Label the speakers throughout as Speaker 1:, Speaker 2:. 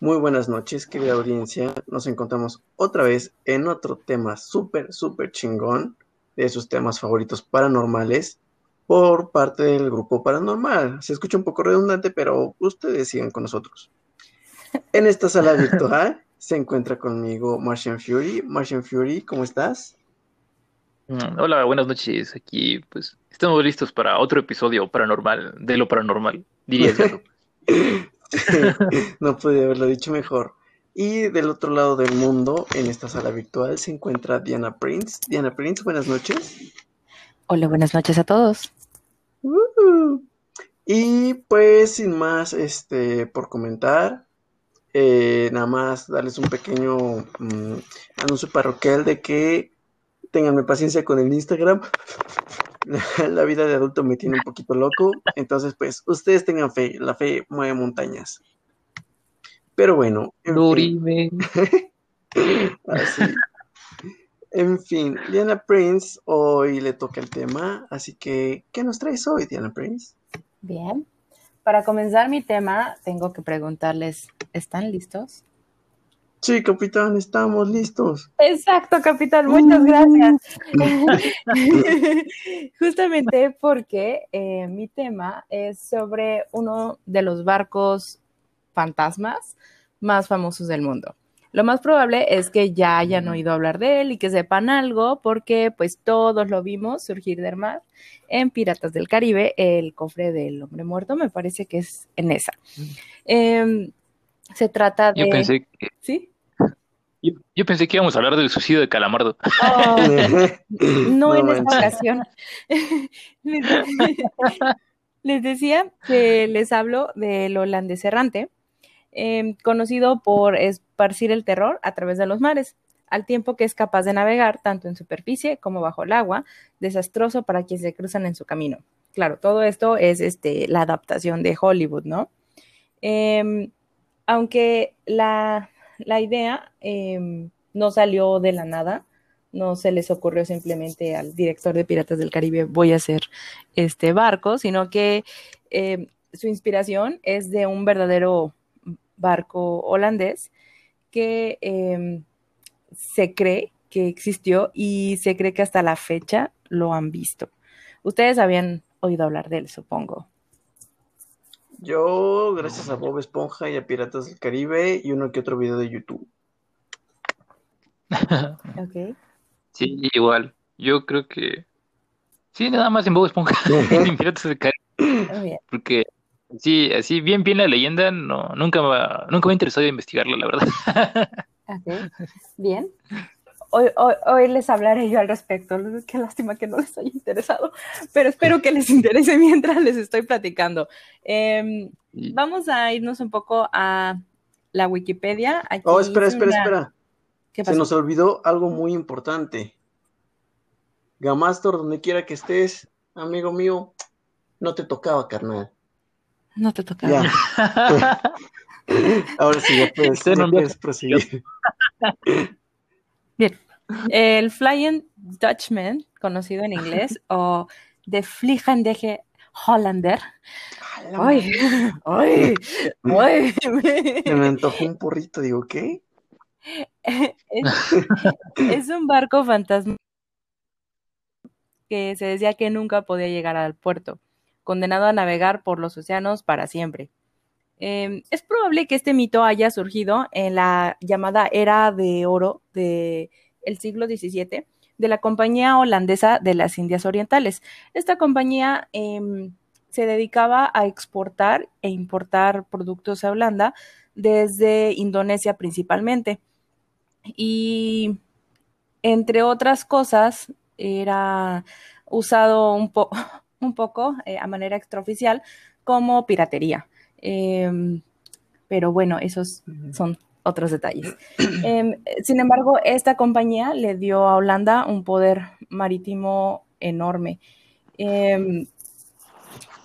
Speaker 1: Muy buenas noches, querida audiencia. Nos encontramos otra vez en otro tema súper, súper chingón de sus temas favoritos paranormales por parte del grupo paranormal. Se escucha un poco redundante, pero ustedes sigan con nosotros. En esta sala virtual se encuentra conmigo Martian Fury. Martian Fury, ¿cómo estás?
Speaker 2: Mm, Hola, buenas noches. Aquí, pues, estamos listos para otro episodio paranormal, de lo paranormal, diría yo.
Speaker 1: no pude haberlo dicho mejor. Y del otro lado del mundo, en esta sala virtual, se encuentra Diana Prince. Diana Prince, buenas noches.
Speaker 3: Hola, buenas noches a todos.
Speaker 1: Uh. Y pues, sin más, este, por comentar, eh, nada más darles un pequeño mm, anuncio parroquial de que tenganme paciencia con el Instagram. La vida de adulto me tiene un poquito loco, entonces pues ustedes tengan fe, la fe mueve montañas. Pero bueno, en fin, así. En fin, Diana Prince, hoy le toca el tema, así que, ¿qué nos traes hoy, Diana Prince?
Speaker 3: Bien. Para comenzar mi tema, tengo que preguntarles, ¿están listos?
Speaker 1: Sí, capitán, estamos listos.
Speaker 3: Exacto, capitán, muchas gracias. Justamente porque eh, mi tema es sobre uno de los barcos fantasmas más famosos del mundo. Lo más probable es que ya hayan oído hablar de él y que sepan algo porque pues todos lo vimos surgir del mar en Piratas del Caribe, el cofre del hombre muerto, me parece que es en esa. Em, se trata de...
Speaker 2: Yo pensé que,
Speaker 3: ¿Sí?
Speaker 2: Yo, yo pensé que íbamos a hablar del suicidio de Calamardo.
Speaker 3: Oh, no, en esta ocasión. les, de- les decía que les hablo del holandés errante, eh, conocido por esparcir el terror a través de los mares, al tiempo que es capaz de navegar tanto en superficie como bajo el agua, desastroso para quienes se cruzan en su camino. Claro, todo esto es este, la adaptación de Hollywood, ¿no? Em, aunque la, la idea em, no salió de la nada, no se les ocurrió simplemente al director de Piratas del Caribe voy a hacer este barco, sino que eh, su inspiración es de un verdadero barco holandés que eh, se cree que existió y se cree que hasta la fecha lo han visto. Ustedes habían oído hablar de él, supongo.
Speaker 1: Yo, gracias a Bob Esponja y a Piratas del Caribe y uno que otro video de YouTube.
Speaker 3: Ok.
Speaker 2: Sí, igual. Yo creo que sí, nada más en Bob Esponja, en Piratas del Caribe, porque sí, así bien bien la leyenda, no, nunca me, nunca me ha interesado investigarla, la verdad.
Speaker 3: Ok. Bien. Hoy, hoy, hoy les hablaré yo al respecto. Qué lástima que no les haya interesado, pero espero que les interese mientras les estoy platicando. Em, vamos a irnos un poco a la Wikipedia. Aquí
Speaker 1: Oh, espera, espera,
Speaker 3: una-
Speaker 1: espera.
Speaker 3: ¿Qué
Speaker 1: Se nos olvidó algo muy importante. Gamastor, donde quiera que estés, amigo mío, no te tocaba, carnal.
Speaker 3: No te tocaba.
Speaker 1: Ya, ahora sí, ya puedes, ya puedes proseguir.
Speaker 3: Bien. El Flying Dutchman, conocido en inglés, o The Vliegendige Hollander. ¡Ay! ¡Ay! ¡Ay!
Speaker 1: Me antojó un porrito, digo, ¿qué?
Speaker 3: es, es un barco fantasma que se decía que nunca podía llegar al puerto, condenado a navegar por los océanos para siempre. Eh, es probable que este mito haya surgido en la llamada era de oro del siglo XVII de la Compañía Holandesa de las Indias Orientales. Esta compañía eh, se dedicaba a exportar e importar productos a Holanda desde Indonesia principalmente. Y entre otras cosas, era usado un, po un poco eh, a manera extraoficial como piratería. Eh, pero bueno, esos son otros detalles. Eh, sin embargo, esta compañía le dio a Holanda un poder marítimo enorme. Eh,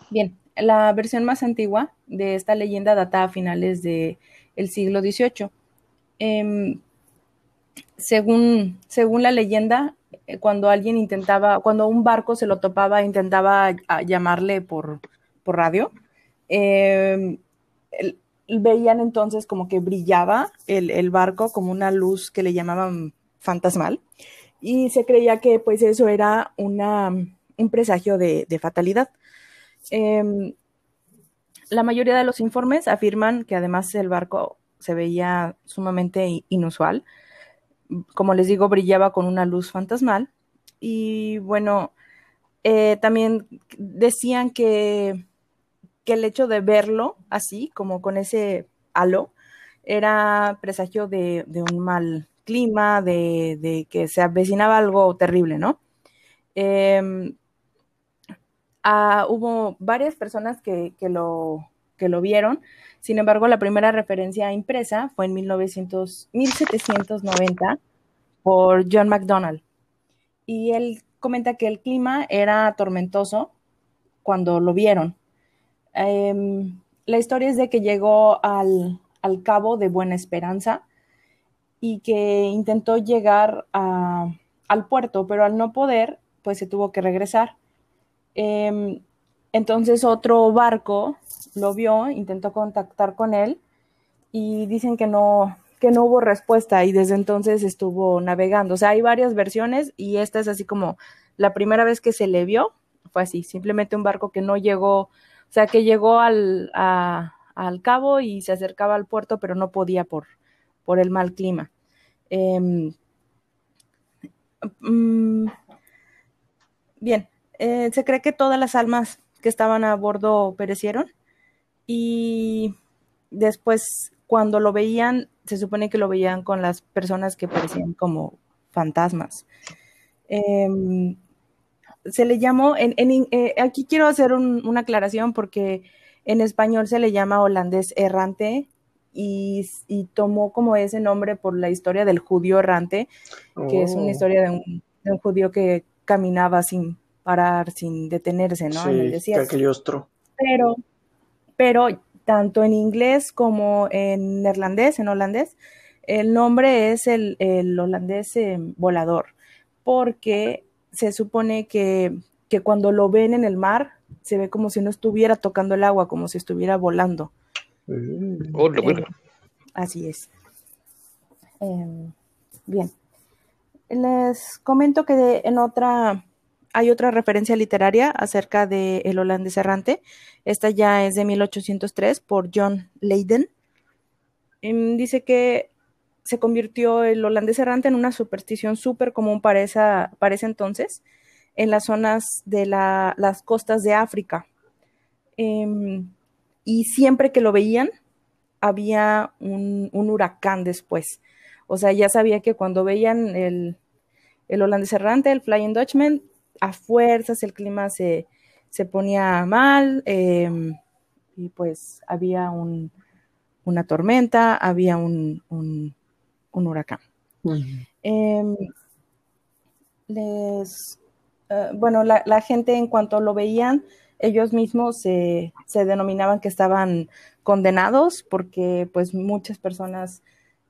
Speaker 3: bien, la versión más antigua de esta leyenda data a finales del de siglo XVIII. Eh, según, según la leyenda, eh, cuando alguien intentaba, cuando un barco se lo topaba, intentaba llamarle por, por radio, eh, veían entonces como que brillaba el, el, barco como una luz que le llamaban fantasmal y se creía que pues eso era una, un presagio de, de fatalidad. Eh, la mayoría de los informes afirman que además el barco se veía sumamente inusual. Como les digo, brillaba con una luz fantasmal. Y bueno, eh, también decían que, que, el hecho de verlo así, como con ese halo, era presagio de, un mal clima, de, que se avecinaba algo terrible, ¿no? Eh, ah, hubo varias personas que, que, lo, que lo vieron. Sin embargo, la primera referencia impresa fue en 1900, 1790 por John MacDonald. Y él comenta que el clima era tormentoso cuando lo vieron. Eh, la historia es de que llegó al, al, cabo de Buena Esperanza y que intentó llegar a, al puerto, pero al no poder, pues se tuvo que regresar. Eh, entonces otro barco lo vio, intentó contactar con él y dicen que no, que no hubo respuesta y desde entonces estuvo navegando. O sea, hay varias versiones y esta es así como la primera vez que se le vio, fue así, simplemente un barco que no llegó, o sea, que llegó al, a, al cabo y se acercaba al puerto, pero no podía por, por el mal clima. Eh, mm, bien, eh, se cree que todas las almas que estaban a bordo perecieron y después cuando lo veían, se supone que lo veían con las personas que parecían como fantasmas. Eh, se le llamó, en, en, eh, aquí quiero hacer un, una aclaración porque en español se le llama holandés errante y, y, tomó como ese nombre por la historia del judío errante, oh. que es una historia de un, de un, judío que caminaba sin parar, sin detenerse, ¿no?
Speaker 1: Sí,
Speaker 3: en el
Speaker 1: desierto.
Speaker 3: Pero, pero tanto en inglés como en neerlandés, en holandés, el nombre es el, el holandés eh, volador, porque se supone que, que, cuando lo ven en el mar, se ve como si no estuviera tocando el agua, como si estuviera volando.
Speaker 2: Mm. Oh, lo bueno.
Speaker 3: Eh, así es. Eh, bien. Les comento que de, en otra hay otra referencia literaria acerca de El holandés errante. Esta ya es de 1803 por John Leyden. Um, dice que se convirtió el holandés errante en una superstición súper común para, esa, para ese entonces en las zonas de la, las costas de África. Um, y siempre que lo veían, había un, un, huracán después. O sea, ya sabía que cuando veían el, el holandés errante, el Flying Dutchman, a fuerzas el clima se, se ponía mal eh, y pues había un, una tormenta, había un, un huracán. Uh -huh. eh, les, uh, bueno, la, la, gente en cuanto lo veían, ellos mismos se, se, denominaban que estaban condenados porque pues muchas personas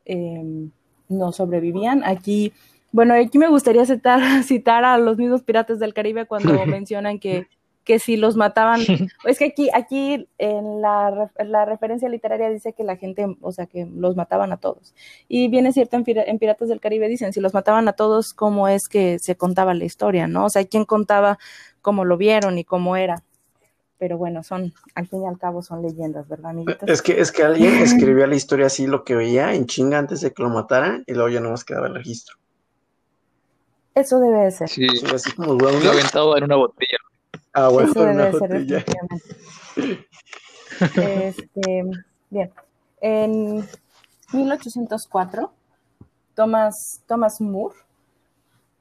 Speaker 3: eh, no sobrevivían. Aquí bueno, aquí me gustaría citar, citar a los mismos piratas del Caribe cuando mencionan que, que si los mataban, es que aquí, aquí en la, la, referencia literaria dice que la gente, o sea, que los mataban a todos. Y viene cierto, en, en, Piratas del Caribe dicen, si los mataban a todos, ¿cómo es que se contaba la historia, no? O sea, ¿quién contaba cómo lo vieron y cómo era? Pero bueno, son, al fin y al cabo son leyendas, ¿verdad, amiguitos?
Speaker 1: Es que, es que alguien escribía la historia así, lo que veía en chinga antes de que lo mataran, y luego ya no más quedaba el registro.
Speaker 3: Eso debe de ser.
Speaker 2: Sí, sí así como lo aventado en una botella.
Speaker 1: Ah,
Speaker 3: debe
Speaker 1: una
Speaker 3: de ser,
Speaker 1: botella.
Speaker 3: este, bien. En 1804, Thomas, Thomas Moore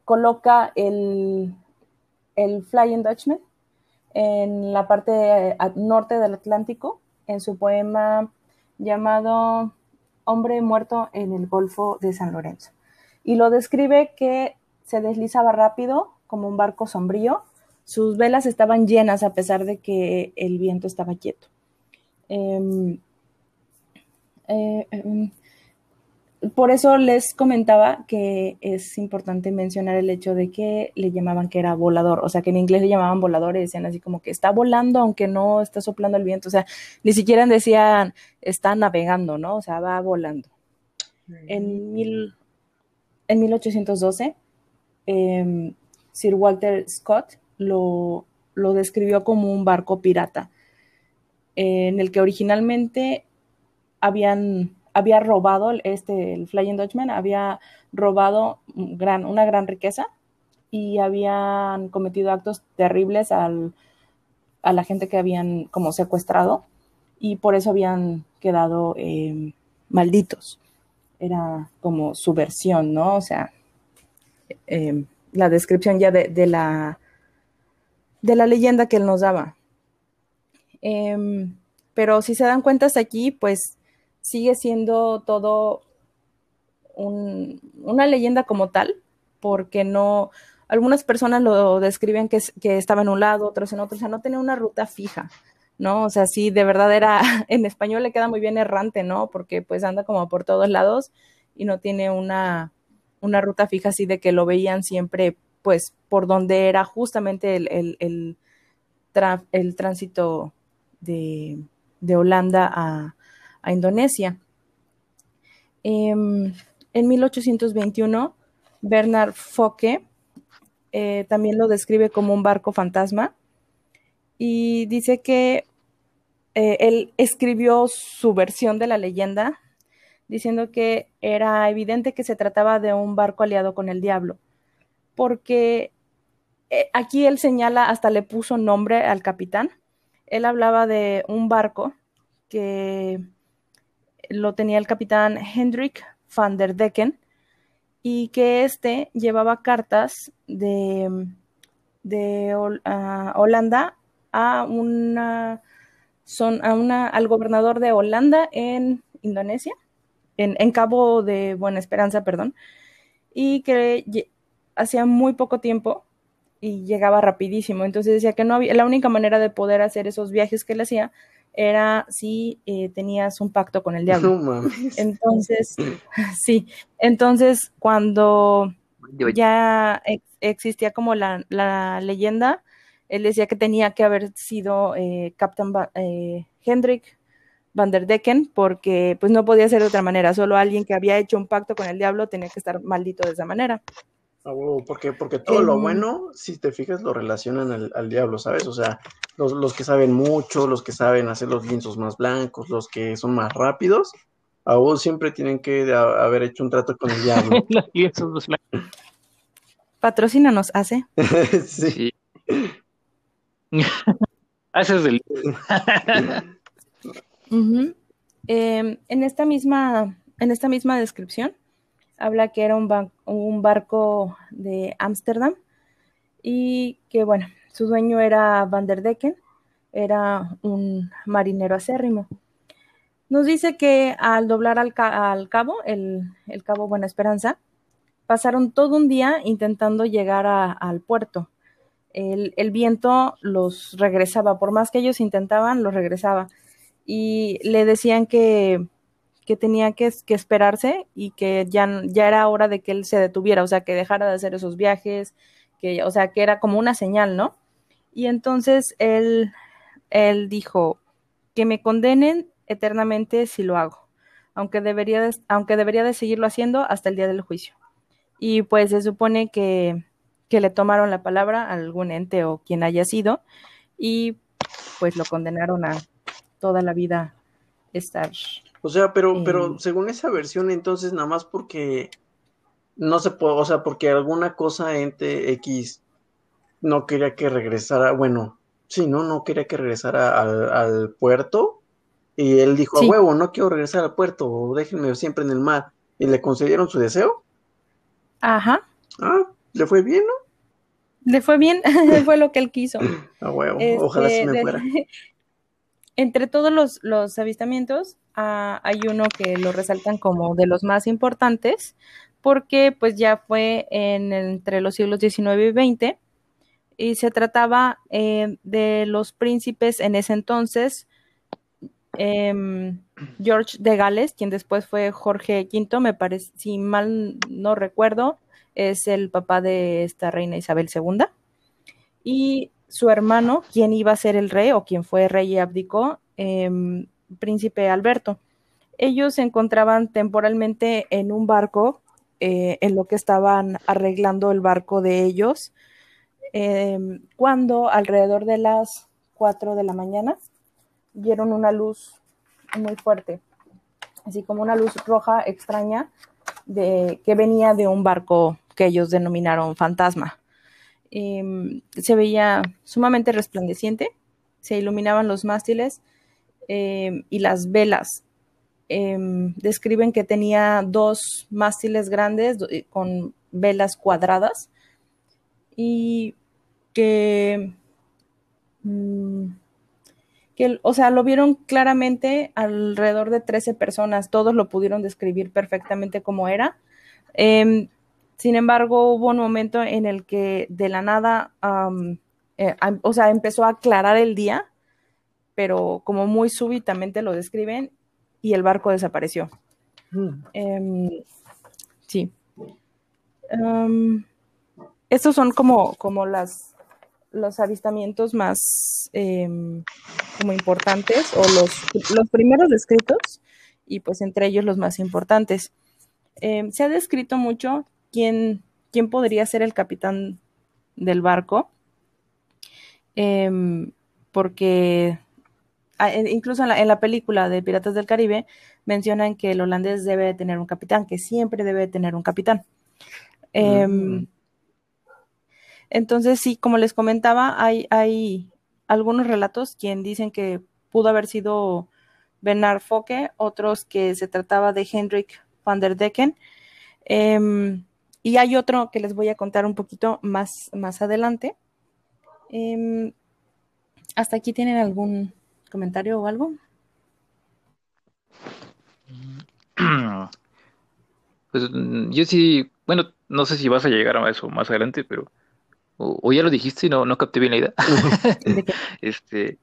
Speaker 3: coloca el, el Flying Dutchman en la parte norte del Atlántico en su poema llamado Hombre muerto en el Golfo de San Lorenzo. Y lo describe que se deslizaba rápido como un barco sombrío. Sus velas estaban llenas a pesar de que el viento estaba quieto. Eh, eh, por eso les comentaba que es importante mencionar el hecho de que le llamaban que era volador, o sea, que en inglés le llamaban volador y decían así como que está volando aunque no está soplando el viento, o sea, ni siquiera decían está navegando, ¿no? O sea, va volando. En, mil, en 1812, em, Sir Walter Scott lo, describió como un barco pirata, en el que originalmente habían había robado, este, el Flying Dutchman había robado gran, una gran riqueza y habían cometido actos terribles al, a la gente que habían como secuestrado y por eso habían quedado eh, malditos. Era como su versión, ¿no? O sea, eh, la descripción ya de, la, de la leyenda que él nos daba. Em, pero si se dan cuenta aquí, pues sigue siendo todo una leyenda como tal, porque no, algunas personas lo describen que, que, estaba en un lado, otros en otro, o sea, no tenía una ruta fija, ¿no? O sea, sí, de verdad era, en español le queda muy bien errante, ¿no? Porque pues anda como por todos lados y no tiene una, una ruta fija así de que lo veían siempre, pues, por donde era justamente el, el, el, el tránsito de, de Holanda a, a Indonesia. Em, en 1821, Bernard Focke eh, también lo describe como un barco fantasma y dice que eh, él escribió su versión de la leyenda diciendo que era evidente que se trataba de un barco aliado con el diablo, porque eh, aquí él señala, hasta le puso nombre al capitán, él hablaba de un barco que lo tenía el capitán Hendrik van der Decken y que éste llevaba cartas de, Holanda a una, son, a una, al gobernador de Holanda en Indonesia, en Cabo de Buena Esperanza, perdón, y que hacía muy poco tiempo y llegaba rapidísimo. Entonces decía que no había, la única manera de poder hacer esos viajes que él hacía era si eh, tenías un pacto con el diablo. Entonces, sí, entonces cuando ya existía como la, leyenda, él decía que tenía que haber sido eh, Captain eh, Hendrik van der Decken, porque pues no podía ser de otra manera, solo alguien que había hecho un pacto con el diablo tenía que estar maldito de esa manera.
Speaker 1: Porque, porque todo lo bueno, si te fijas, lo relacionan al, diablo, ¿sabes? O sea, los, que saben mucho, los que saben hacer los lienzos más blancos, los que son más rápidos, a vos siempre tienen que haber hecho un trato con el diablo. los lienzos
Speaker 3: más blancos. Patrocínanos, hace.
Speaker 2: sí. Haces el.
Speaker 3: Em, en esta misma, en esta misma descripción, habla que era un, un barco de Ámsterdam y que, bueno, su dueño era Van der Decken, era un marinero acérrimo. Nos dice que al doblar al, cabo, el, cabo Buena Esperanza, pasaron todo un día intentando llegar al puerto. El, el, viento los regresaba, por más que ellos intentaban, los regresaba. Y le decían que que tenía que, esperarse y que ya, era hora de que él se detuviera, o sea, que dejara de hacer esos viajes, que, o sea, que era como una señal, ¿no? Y entonces él, él dijo, que me condenen eternamente si lo hago, aunque debería, de, aunque debería de seguirlo haciendo hasta el día del juicio. Y pues se supone que, que le tomaron la palabra a algún ente o quien haya sido y pues lo condenaron a toda la vida estar
Speaker 1: o sea, pero, pero según esa versión, entonces nada más porque no se puede, o sea, porque alguna cosa ente X no quería que regresara, bueno, sí, no, no quería que regresara al, puerto. Y él dijo, a huevo, no quiero regresar al puerto, déjenme siempre en el mar. ¿Y le concedieron su deseo?
Speaker 3: Ajá.
Speaker 1: Ah, ¿le fue bien, no?
Speaker 3: Le fue bien, fue lo que él quiso.
Speaker 1: A huevo, ojalá se me este, fuera.
Speaker 3: entre todos los, avistamientos, ah, hay uno que lo resaltan como de los más importantes, porque pues ya fue en, entre los siglos XIX y XX, y se trataba eh, de los príncipes en ese entonces, Em, George de Gales, quien después fue Jorge V, me parece, si mal no recuerdo, es el papá de esta reina Isabel II. Y su hermano, quien iba a ser el rey o quien fue rey y abdicó, em, príncipe Alberto. Ellos se encontraban temporalmente en un barco, eh, en lo que estaban arreglando el barco de ellos, em, cuando alrededor de las 4 de la mañana vieron una luz muy fuerte, así como una luz roja extraña de, que venía de un barco que ellos denominaron fantasma. Em, se veía sumamente resplandeciente, se iluminaban los mástiles em, y las velas. Em, describen que tenía dos mástiles grandes eh, con velas cuadradas y que mm, o sea, lo vieron claramente alrededor de 13 personas, todos lo pudieron describir perfectamente como era. Em, sin embargo, hubo un momento en el que de la nada, eh, o sea, empezó a aclarar el día, pero como muy súbitamente lo describen y el barco desapareció. Mm. Em, sí. estos son como, como las, los avistamientos más em, como importantes o los, los primeros descritos y pues entre ellos los más importantes. Em, se ha descrito mucho quién, quién, podría ser el capitán del barco, em, porque incluso en la, en la, película de Piratas del Caribe mencionan que el holandés debe tener un capitán, que siempre debe tener un capitán. Mm. Entonces, sí, como les comentaba, hay, hay algunos relatos quien dicen que pudo haber sido Bernard Focke, otros que se trataba de Hendrik van der Decken. Em, y hay otro que les voy a contar un poquito más, más adelante. Em, ¿Hasta aquí tienen algún comentario o algo?
Speaker 2: Pues yo sí, bueno, no sé si vas a llegar a eso más adelante, pero o, ya lo dijiste y no, no capté bien la idea. este,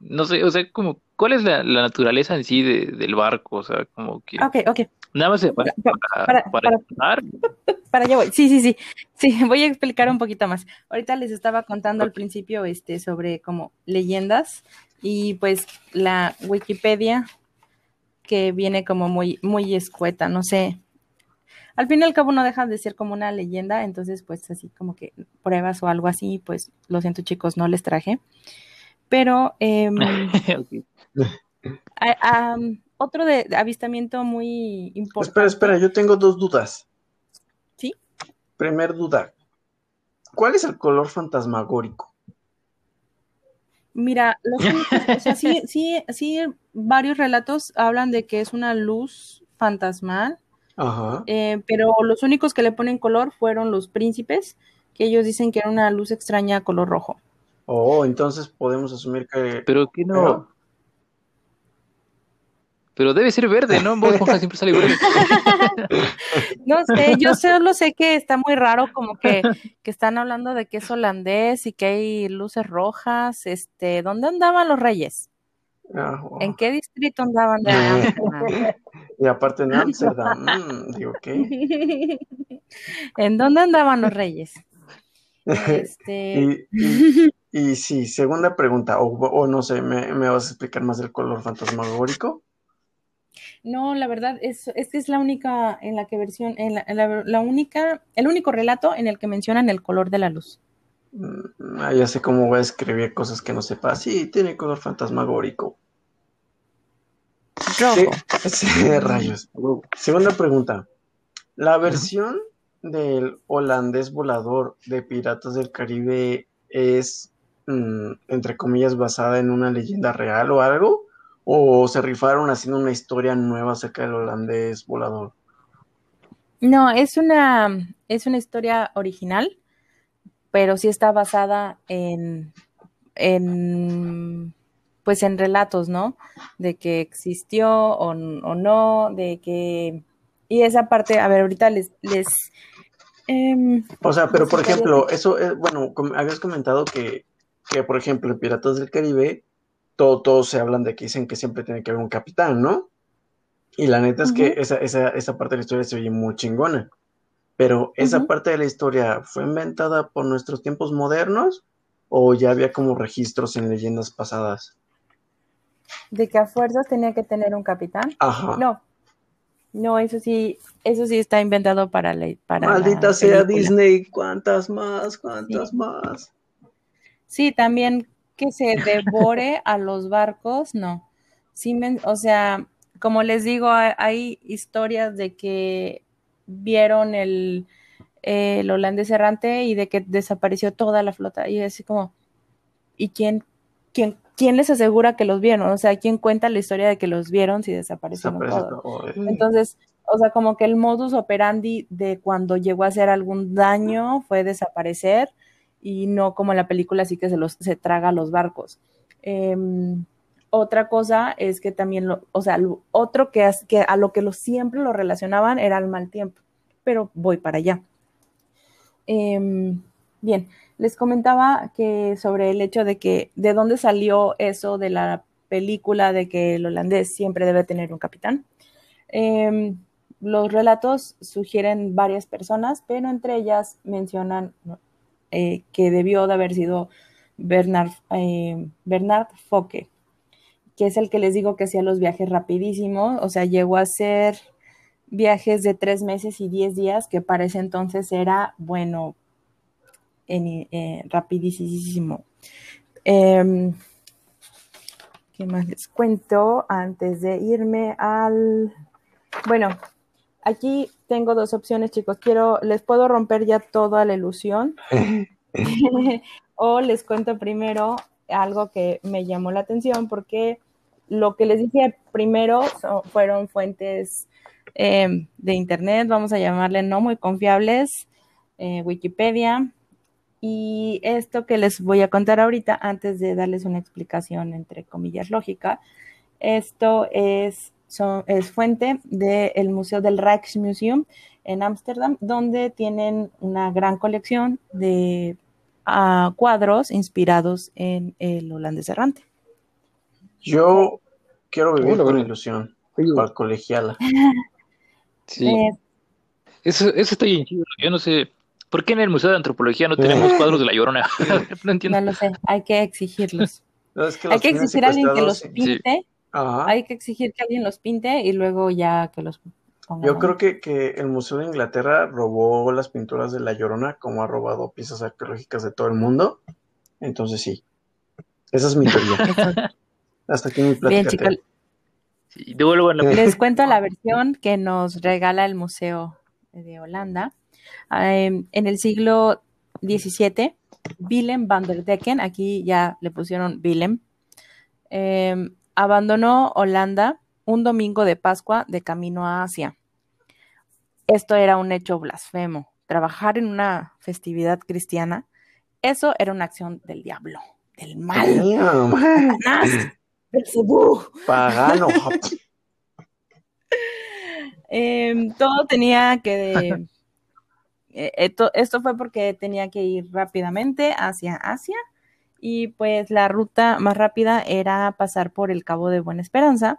Speaker 2: no sé, o sea, como, ¿cuál es la, naturaleza en sí del barco? O sea, como que...
Speaker 3: Ok, ok.
Speaker 2: Nada más para, para, para, para,
Speaker 3: para allá voy. Sí, sí, sí. Sí, voy a explicar un poquito más. Ahorita les estaba contando al principio este, sobre como leyendas y pues la Wikipedia que viene como muy, muy escueta, no sé, al fin y al cabo no deja de ser como una leyenda, entonces pues así como que pruebas o algo así, pues lo siento chicos, no les traje. Pero em, otro de, avistamiento muy importante.
Speaker 1: Espera, espera, yo tengo dos dudas.
Speaker 3: ¿Sí?
Speaker 1: Primer duda. ¿Cuál es el color fantasmagórico?
Speaker 3: Mira, o sea, sí, sí, sí, varios relatos hablan de que es una luz fantasmal
Speaker 1: Ajá.
Speaker 3: Eh, pero los únicos que le ponen color fueron los príncipes, que ellos dicen que era una luz extraña color rojo.
Speaker 1: Oh, entonces podemos asumir que.
Speaker 2: Pero que no. Pero, debe ser verde, ¿no? Bob siempre sale verde.
Speaker 3: no sé, yo solo sé que está muy raro, como que, que están hablando de que es holandés y que hay luces rojas. Este, ¿dónde andaban los reyes?
Speaker 1: Ah,
Speaker 3: ¿En qué distrito andaban de
Speaker 1: Y aparte en Amsterdam, mm, digo, ¿qué?
Speaker 3: ¿En dónde andaban los reyes?
Speaker 1: Este... y, sí, segunda pregunta, o, no sé, ¿me, vas a explicar más del color fantasmagórico?
Speaker 3: No, la verdad, es, esta es la única en la que versión, en la, única, el único relato en el que mencionan el color de la luz.
Speaker 1: Mm, ah, ya sé cómo voy a escribir cosas que no sepa. Sí, tiene color fantasmagórico. Sí, rayos. Segunda pregunta. La versión del holandés volador de Piratas del Caribe es, mm, entre comillas, basada en una leyenda real o algo? ¿O se rifaron haciendo una historia nueva acerca del holandés volador?
Speaker 3: No, es una, es una historia original, pero sí está basada en, en pues en relatos, ¿no? De que existió o, no, de que... Y esa parte, a ver, ahorita les... les
Speaker 1: em, o sea, pero por ejemplo, eso es, bueno, habías comentado que, que, por ejemplo, Piratas del Caribe todo, todos se hablan de que dicen que siempre tiene que haber un capitán, ¿no? Y la neta es que esa, esa, esa parte de la historia se oye muy chingona. Pero esa parte de la historia fue inventada por nuestros tiempos modernos o ya había como registros en leyendas pasadas.
Speaker 3: De que a fuerzas tenía que tener un capitán.
Speaker 1: Ajá.
Speaker 3: No. No, eso sí, eso sí está inventado para la para
Speaker 1: Maldita
Speaker 3: la
Speaker 1: sea
Speaker 3: película.
Speaker 1: Disney, ¿cuántas más? ¿Cuántas
Speaker 3: Sí.
Speaker 1: más?
Speaker 3: Sí, también que se devore a los barcos, no. Sí, o sea, como les digo, hay, hay historias de que vieron el, el holandés errante y de que desapareció toda la flota. Y así como, ¿y quién, quién, quién les asegura que los vieron? O sea, ¿quién cuenta la historia de que los vieron si desaparecieron todos?
Speaker 1: todo. eh.
Speaker 3: Entonces, o sea, como que el modus operandi de cuando llegó a hacer algún daño fue desaparecer y no como en la película así que se los se traga a los barcos. Em, otra cosa es que también, o sea, otro que, a lo que siempre lo relacionaban era el mal tiempo, pero voy para allá. Em, bien, les comentaba que sobre el hecho de que de dónde salió eso de la película de que el holandés siempre debe tener un capitán. Em, los relatos sugieren varias personas, pero entre ellas mencionan eh, que debió de haber sido Bernard, eh, Bernard Focke, que es el que les digo que hacía los viajes rapidísimos, o sea, llegó a hacer viajes de tres meses y diez días, que para ese entonces era, bueno, en, eh, rapidísimo. Em, ¿Qué más les cuento antes de irme al... Bueno, aquí tengo dos opciones, chicos. Quiero, les puedo romper ya toda la ilusión. o les cuento primero algo que me llamó la atención porque lo que les dije primero fueron fuentes eh, de internet, vamos a llamarle no muy confiables, eh, Wikipedia. Y esto que les voy a contar ahorita, antes de darles una explicación entre comillas lógica, esto es, son- es fuente del Museo del Rijksmuseum en Ámsterdam, donde tienen una gran colección de ah, cuadros inspirados en el holandés errante.
Speaker 1: Yo quiero vivir con ilusión, para colegiala.
Speaker 2: sí,
Speaker 3: Eh,
Speaker 2: eso, eso está bien chido. Yo no sé, ¿por qué en el Museo de Antropología no tenemos cuadros de La Llorona? No entiendo.
Speaker 3: no lo sé, hay que exigirlos.
Speaker 1: No, es que
Speaker 3: hay que exigir a alguien que los
Speaker 1: sí. Ajá.
Speaker 3: hay que exigir que alguien los pinte y luego ya que los pongan.
Speaker 1: Yo
Speaker 3: ahí.
Speaker 1: creo que, que el Museo de Inglaterra robó las pinturas de La Llorona, como ha robado piezas arqueológicas de todo el mundo. Entonces sí, esa es mi teoría. Hasta aquí mi
Speaker 3: Bien,
Speaker 1: plática.
Speaker 3: chicos,
Speaker 2: Sí, devuelvan la
Speaker 3: Les cuento la versión que nos regala el Museo de Holanda. Eh, en el siglo XVII, Willem van der Decken, aquí ya le pusieron Willem, eh, abandonó Holanda un domingo de Pascua de camino a Asia. Esto era un hecho blasfemo. Trabajar en una festividad cristiana, eso era una acción del diablo, del mal. Belcebú.
Speaker 1: Pagano.
Speaker 3: Em, todo tenía que... eh, esto, esto fue porque tenía que ir rápidamente hacia Asia y pues la ruta más rápida era pasar por el Cabo de Buena Esperanza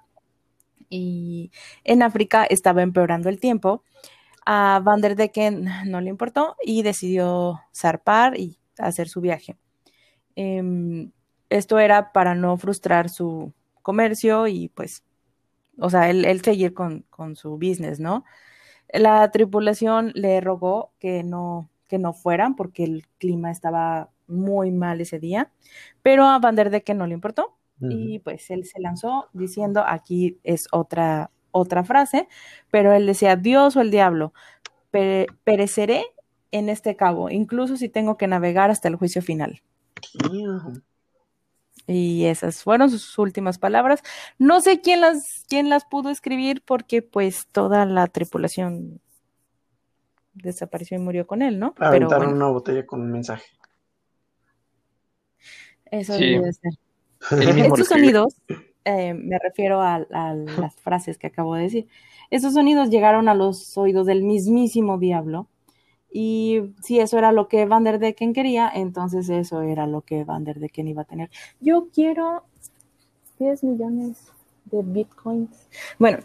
Speaker 3: y en África estaba empeorando el tiempo. A Van der Decken no le importó y decidió zarpar y hacer su viaje. Em, esto era para no frustrar su comercio y pues o sea, él, él seguir con, con, su business, ¿no? La tripulación le rogó que no, que no fueran porque el clima estaba muy mal ese día, pero a Van der Decken no le importó uh -huh. y pues él se lanzó diciendo, aquí es otra, otra frase, pero él decía, Dios o el diablo, pere pereceré en este cabo, incluso si tengo que navegar hasta el juicio final. Y esas fueron sus últimas palabras. No sé quién las, quién las pudo escribir porque pues toda la tripulación desapareció y murió con él, ¿no?
Speaker 1: Aventaron Pero, bueno, una botella con un mensaje.
Speaker 3: Eso sí. debe ser. Estos sonidos, eh, me refiero a, a, las frases que acabo de decir, estos sonidos llegaron a los oídos del mismísimo diablo. Y si eso era lo que Van der Decken quería, entonces eso era lo que Van der Decken iba a tener. Yo quiero 10 millones de bitcoins. Bueno,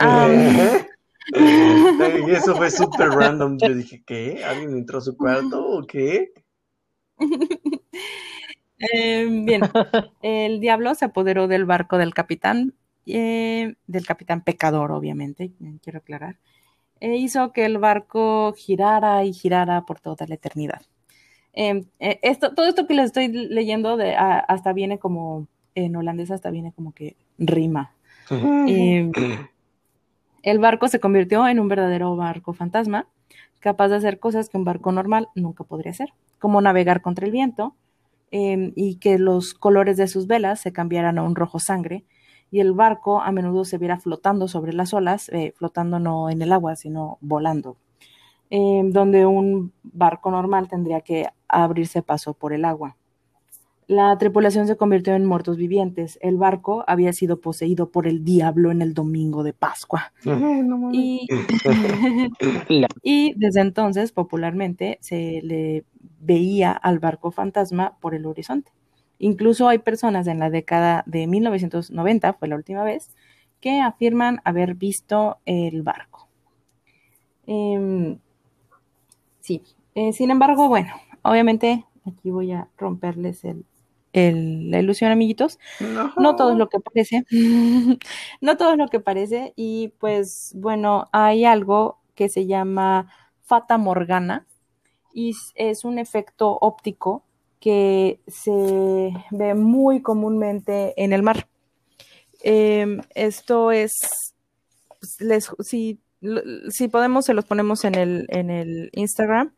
Speaker 1: y eso fue súper random. Yo dije, ¿qué? ¿Alguien entró a su cuarto o qué?
Speaker 3: Em, bien, el diablo se apoderó del barco del capitán, eh, del capitán pecador, obviamente, quiero aclarar, e hizo que el barco girara y girara por toda la eternidad. Em, eh, esto, todo esto que les estoy leyendo de, hasta viene como, en holandés hasta viene como que rima. Em, el barco se convirtió en un verdadero barco fantasma, capaz de hacer cosas que un barco normal nunca podría hacer, como navegar contra el viento em, y que los colores de sus velas se cambiaran a un rojo sangre y el barco a menudo se viera flotando sobre las olas, eh, flotando no en el agua, sino volando, em, donde un barco normal tendría que abrirse paso por el agua. La tripulación se convirtió en muertos vivientes. El barco había sido poseído por el diablo en el domingo de Pascua. y, y, desde entonces, popularmente, se le veía al barco fantasma por el horizonte. Incluso hay personas en la década de 1990, fue la última vez, que afirman haber visto el barco. Em, sí, eh, sin embargo, bueno, obviamente aquí voy a romperles el, la ilusión, amiguitos. No. todo es lo que parece. no todo es lo que parece. Y pues bueno, hay algo que se llama Fata Morgana y es un efecto óptico que se ve muy comúnmente en el mar. Em, esto es, pues, les, si, si podemos, se los ponemos en el, en el Instagram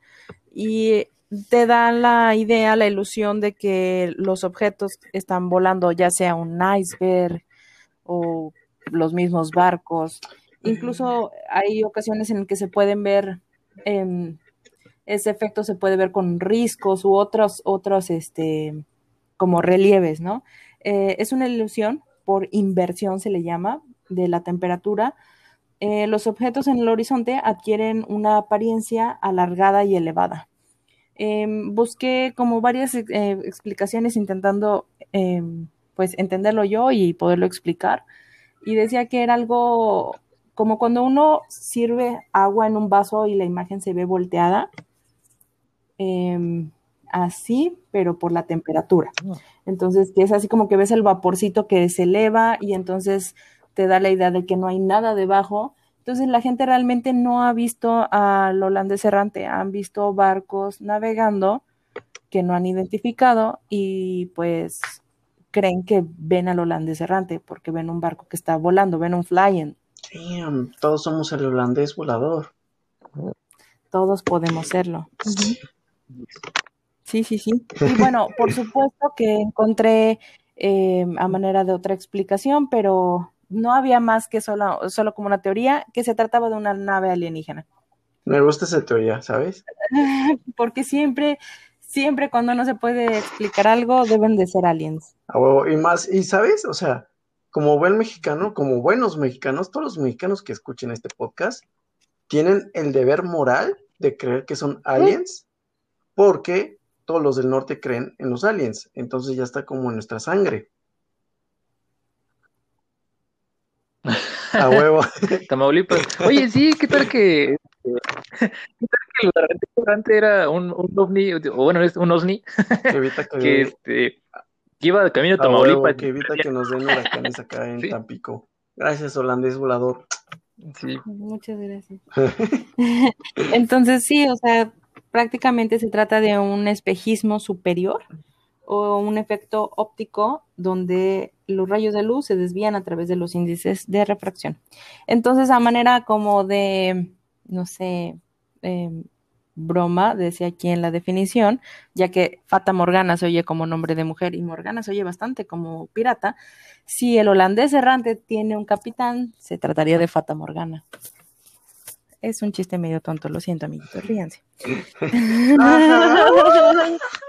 Speaker 3: y te da la idea, la ilusión de que los objetos están volando, ya sea un iceberg o los mismos barcos. Incluso hay ocasiones en que se pueden ver, em, ese efecto se puede ver con riscos u otros, otros, este, como relieves, ¿no? Eh, es una ilusión por inversión, se le llama, de la temperatura. Eh, los objetos en el horizonte adquieren una apariencia alargada y elevada Em, busqué como varias eh, explicaciones intentando em, pues entenderlo yo y poderlo explicar. Y decía que era algo como cuando uno sirve agua en un vaso y la imagen se ve volteada. Em, así, pero por la temperatura. Ah. Entonces, que es así como que ves el vaporcito que se eleva y entonces te da la idea de que no hay nada debajo entonces la gente realmente no ha visto al holandés errante, han visto barcos navegando que no han identificado y pues creen que ven al holandés errante porque ven un barco que está volando, ven un flying.
Speaker 1: Damn, todos somos el holandés volador.
Speaker 3: Todos podemos serlo. Sí, sí, sí. Y bueno, por supuesto que encontré eh, a manera de otra explicación, pero no había más que solo, solo como una teoría que se trataba de una nave alienígena.
Speaker 1: Me gusta esa teoría, ¿sabes?
Speaker 3: Porque siempre, siempre cuando no se puede explicar algo, deben de ser aliens.
Speaker 1: y más, y sabes, o sea, como buen mexicano, como buenos mexicanos, todos los mexicanos que escuchen este podcast tienen el deber moral de creer que son aliens, porque todos los del norte creen en los aliens, entonces ya está como en nuestra sangre. A huevo.
Speaker 2: Tamaulipas. Oye, sí, ¿qué tal que, ¿qué tal que el restaurante era un, un ovni, o bueno, es un osni, que, evita que, este, que iba de camino a Tamaulipas.
Speaker 1: que evita que nos den huracanes acá en Tampico. Gracias, holandés volador.
Speaker 3: Sí. Muchas gracias. Entonces, sí, o sea, prácticamente se trata de un espejismo superior o un efecto óptico donde los rayos de luz se desvían a través de los índices de refracción. Entonces, a manera como de, no sé, em, broma, decía aquí en la definición, ya que Fata Morgana se oye como nombre de mujer y Morgana se oye bastante como pirata, si el holandés errante tiene un capitán, se trataría de Fata Morgana. Es un chiste medio tonto, lo siento, amiguitos, ríanse.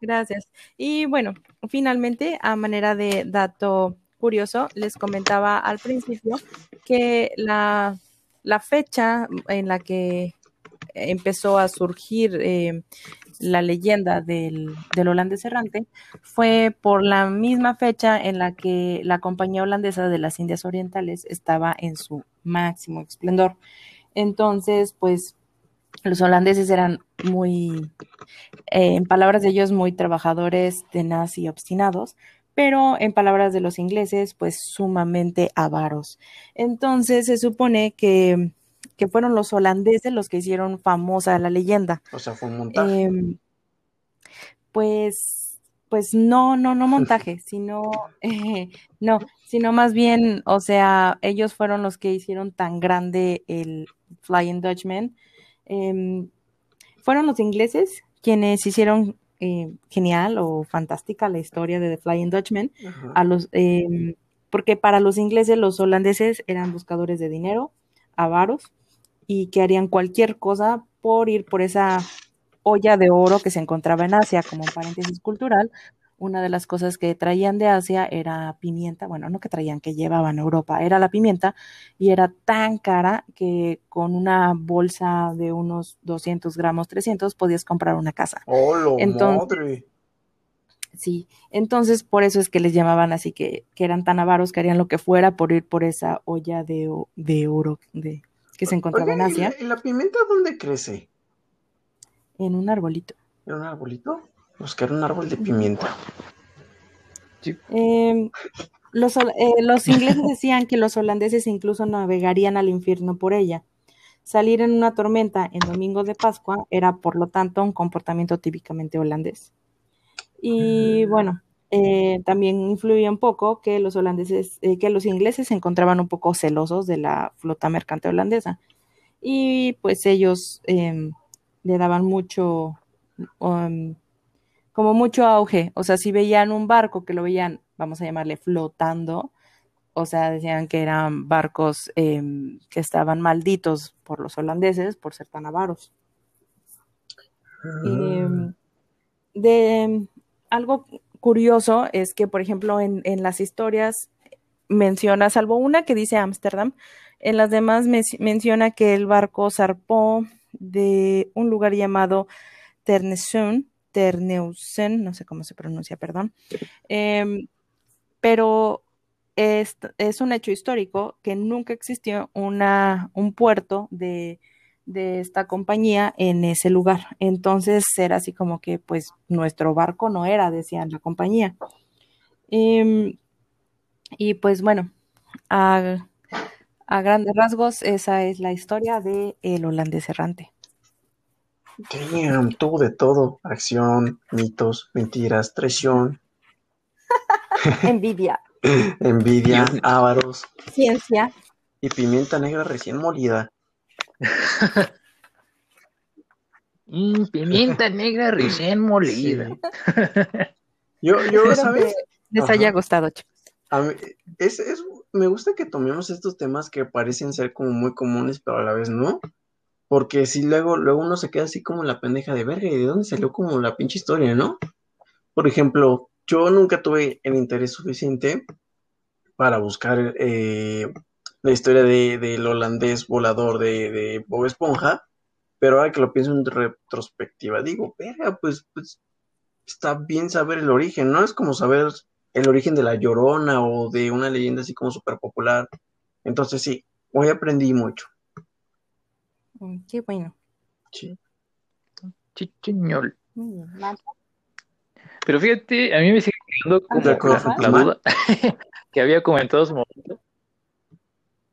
Speaker 3: Gracias. Y bueno, finalmente, a manera de dato curioso, les comentaba al principio que la, fecha en la que empezó a surgir eh, la leyenda del, del, holandés errante fue por la misma fecha en la que la compañía holandesa de las Indias Orientales estaba en su máximo esplendor. Entonces, pues los holandeses eran muy, eh, en palabras de ellos, muy trabajadores, tenaz y obstinados, pero en palabras de los ingleses, pues sumamente avaros. Entonces se supone que, que fueron los holandeses los que hicieron famosa la leyenda.
Speaker 1: O sea, fue un montaje.
Speaker 3: Eh, pues, pues no, no, no montaje, sino, eh, no, sino más bien, o sea, ellos fueron los que hicieron tan grande el Flying Dutchman. Eh, fueron los ingleses quienes hicieron eh, genial o fantástica la historia de The Flying Dutchman, a los, eh, porque para los ingleses los holandeses eran buscadores de dinero, avaros, y que harían cualquier cosa por ir por esa olla de oro que se encontraba en Asia, como un paréntesis cultural, una de las cosas que traían de Asia era pimienta, bueno, no que traían, que llevaban a Europa, era la pimienta y era tan cara que con una bolsa de unos 200 gramos, 300, podías comprar una casa.
Speaker 1: ¡Oh, entonces, madre!
Speaker 3: Sí, entonces por eso es que les llamaban así, que, que, eran tan avaros que harían lo que fuera por ir por esa olla de, de oro de, que se encontraba
Speaker 1: Oye,
Speaker 3: en Asia.
Speaker 1: ¿y la, ¿Y la pimienta dónde crece?
Speaker 3: En un arbolito.
Speaker 1: ¿En un arbolito? Buscar un árbol de pimienta.
Speaker 3: Sí. Eh, los, eh, los, ingleses decían que los holandeses incluso navegarían al infierno por ella. Salir en una tormenta en domingo de Pascua era, por lo tanto, un comportamiento típicamente holandés. Y bueno, eh, también influía un poco que los holandeses, eh, que los ingleses se encontraban un poco celosos de la flota mercante holandesa. Y pues ellos em, le daban mucho, um, como mucho auge. O sea, si veían un barco que lo veían, vamos a llamarle flotando, o sea, decían que eran barcos eh, que estaban malditos por los holandeses por ser tan avaros. Eh, de algo curioso es que, por ejemplo, en, en las historias menciona, salvo una que dice Ámsterdam, en las demás me, menciona que el barco zarpó de un lugar llamado Ternesun, Terneuzen, no sé cómo se pronuncia, perdón, eh, pero es, un hecho histórico que nunca existió una, un puerto de, de, esta compañía en ese lugar. Entonces era así como que pues nuestro barco no era, decían la compañía. Eh, y pues bueno, a, a, grandes rasgos esa es la historia de el holandés errante.
Speaker 1: Damn, tuvo de todo, acción, mitos, mentiras, traición.
Speaker 3: Envidia.
Speaker 1: Envidia, ávaros.
Speaker 3: Ciencia.
Speaker 1: Y pimienta negra recién molida.
Speaker 2: mm, pimienta negra recién molida.
Speaker 1: Sí. Yo, yo,
Speaker 3: Espero
Speaker 1: ¿sabes?
Speaker 3: que les haya gustado, chicos.
Speaker 1: A mí, es, es, me gusta que tomemos estos temas que parecen ser como muy comunes, pero a la vez no. Porque si luego, luego uno se queda así como la pendeja de verga, ¿y de dónde salió como la pinche historia, no? Por ejemplo, yo nunca tuve el interés suficiente para buscar eh, la historia de, del holandés volador de, de, Bob Esponja, pero ahora que lo pienso en retrospectiva, digo, verga, pues, pues está bien saber el origen, ¿no? Es como saber el origen de la llorona o de una leyenda así como súper popular. Entonces sí, hoy aprendí mucho.
Speaker 3: Qué bueno.
Speaker 1: Sí.
Speaker 2: Chichiñol. Pero fíjate, a mí me sigue quedando como la, la duda que había comentado su momento.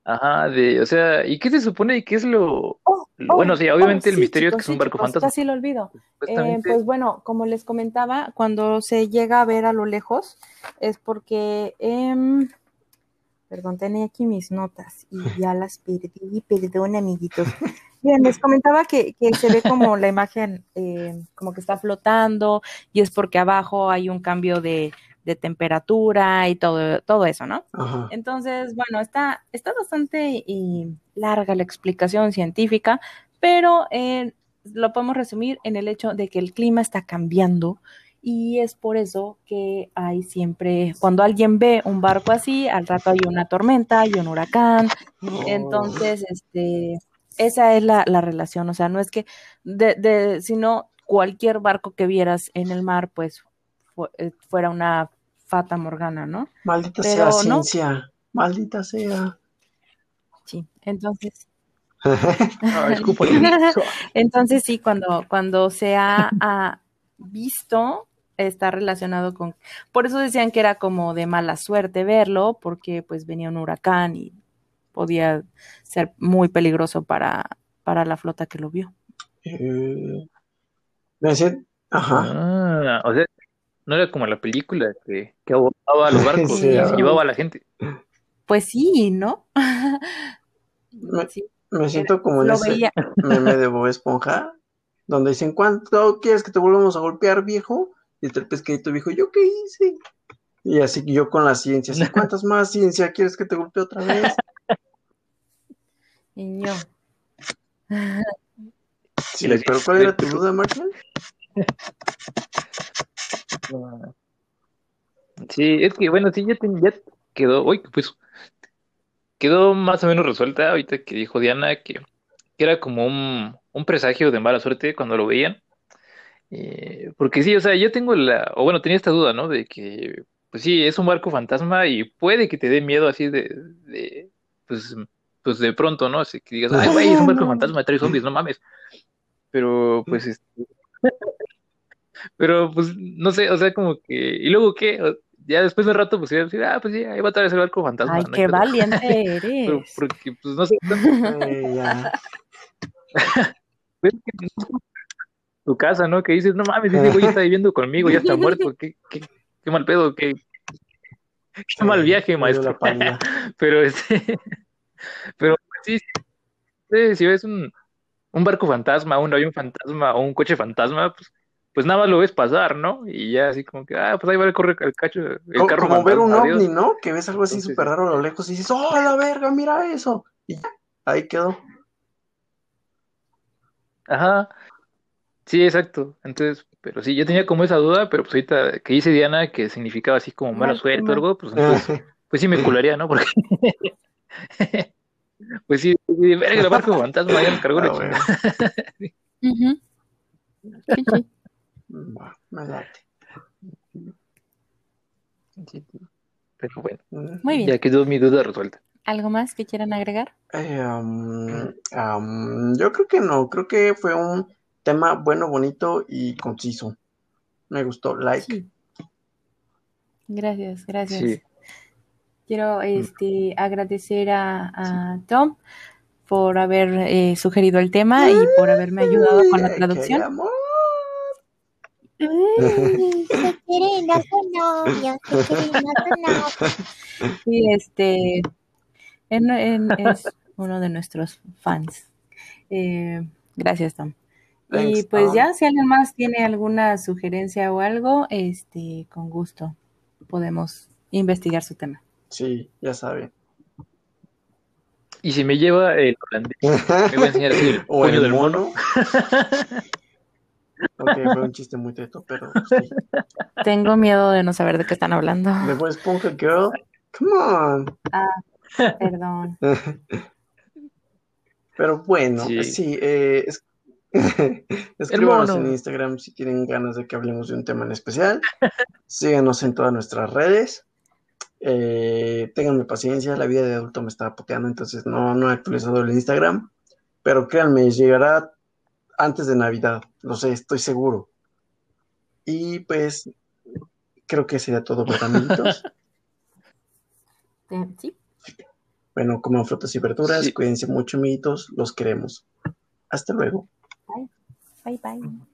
Speaker 2: Ajá, de, o sea, ¿y qué se supone y qué es lo,
Speaker 3: oh,
Speaker 2: lo bueno, sí, obviamente
Speaker 3: oh,
Speaker 2: el misterio
Speaker 3: chicos,
Speaker 2: es que es un barco
Speaker 3: chicos,
Speaker 2: fantasma.
Speaker 3: Casi lo olvido. Eh, pues bueno, como les comentaba, cuando se llega a ver a lo lejos es porque, em, perdón, tenía aquí mis notas y ya las perdí, perdón amiguitos. Bien, les comentaba que, que se ve como la imagen eh, como que está flotando y es porque abajo hay un cambio de, de temperatura y todo, todo eso, ¿no?
Speaker 1: Ajá.
Speaker 3: Entonces, bueno, está, está bastante y larga la explicación científica, pero eh, lo podemos resumir en el hecho de que el clima está cambiando y es por eso que hay siempre, cuando alguien ve un barco así, al rato hay una tormenta, hay un huracán,
Speaker 1: Oh.
Speaker 3: entonces, este, esa es la, la relación, o sea, no es que, de, de, sino cualquier barco que vieras en el mar, pues eh, fuera una fata morgana, ¿no?
Speaker 1: Maldita sea ciencia, maldita sea.
Speaker 3: Sí, entonces. entonces sí, cuando, cuando se ha, visto, está relacionado con. Por eso decían que era como de mala suerte verlo, porque pues venía un huracán y podía ser muy peligroso para, para la flota que lo vio.
Speaker 1: Eh, me decía, ajá.
Speaker 2: Ah, o sea, no era como la película que, que abordaba a los barcos y se llevaba a la gente.
Speaker 3: Pues sí, ¿no?
Speaker 1: Me, siento como en ese meme de Bob Esponja, donde dicen, ¿cuánto quieres que te volvamos a golpear, viejo? Y el pescadito viejo, ¿yo qué hice? Y así yo con la ciencia, ¿cuántas más ciencia quieres que te golpee otra vez?
Speaker 3: Niño.
Speaker 1: Sí, pero ¿cuál era tu duda, Marshall?
Speaker 2: Sí, es que bueno, sí, ya, ya quedó, uy, pues quedó más o menos resuelta ahorita que dijo Diana que, era como un, presagio de mala suerte cuando lo veían. Eh, porque sí, o sea, yo tengo la, o bueno, tenía esta duda, ¿no? De que, pues sí, es un barco fantasma y puede que te dé miedo así de, de pues, pues de pronto, ¿no? Así que digas, ay, güey, es un barco fantasma, trae zombies, no mames. Pero, pues, este, pero, pues, no sé, o sea, como que, ¿y luego qué? ya después de un rato, pues iba a decir, ah, pues sí, ahí va a estar el barco fantasma.
Speaker 3: Ay, qué valiente eres.
Speaker 2: Pero porque, pues no sé. tu casa, ¿no? Que dices, no mames, ese güey está viviendo conmigo, ya está muerto, qué, qué, qué mal pedo, qué, qué mal viaje, maestro. pero este, pero sí, sí, si ves un, un barco fantasma, un avión fantasma o un coche fantasma, pues pues nada más lo ves pasar, ¿no? Y ya así como que, ah, pues ahí va a correr el cacho, el carro.
Speaker 1: Como ver un ovni, ¿no? Que ves algo así súper raro a lo lejos y dices, oh, la verga, mira eso. Y ya, ahí quedó.
Speaker 2: Ajá. Sí, exacto. Entonces, pero sí, yo tenía como esa duda, pero pues ahorita que dice Diana que significaba así como mala suerte o algo, pues entonces, pues sí me cularía, ¿no? Porque pues sí, verga, el barco fantasma ya me cargó la.
Speaker 1: Bueno, late.
Speaker 2: Pero bueno, Muy bien. ya quedó mi duda resuelta.
Speaker 3: ¿Algo más que quieran agregar?
Speaker 1: Eh, um, yo creo que no, creo que fue un tema bueno, bonito y conciso. Me gustó, like.
Speaker 3: Gracias, gracias. Quiero este, agradecer a, Tom por haber eh, sugerido el tema y por haberme ayudado con la traducción. se quieren a su novio, se quieren a su novio. Sí, este en, en, es uno de nuestros fans. Eh, gracias, Tom. y pues ya, si alguien más tiene alguna sugerencia o algo, este, con gusto podemos investigar su tema.
Speaker 1: Sí, ya saben.
Speaker 2: Y si me lleva el holandés, me voy a enseñar el
Speaker 1: o el del mono. Ok, fue un chiste muy teto, pero sí.
Speaker 3: Tengo miedo de no saber de qué están hablando.
Speaker 1: ¿De Bob Esponja Girl? Come on.
Speaker 3: Ah, perdón.
Speaker 1: pero bueno, sí, eh, es... escríbanos en Instagram si tienen ganas de que hablemos de un tema en especial. Síganos en todas nuestras redes. Eh, ténganme paciencia, la vida de adulto me está puteando, entonces no, no he actualizado el Instagram. Pero créanme, llegará antes de Navidad, lo sé, estoy seguro. Y pues creo que sería todo, para amiguitos?
Speaker 3: Sí.
Speaker 1: Bueno, coman frutas y verduras, cuídense mucho, amiguitos, los queremos. Hasta luego.
Speaker 3: Bye, bye, bye.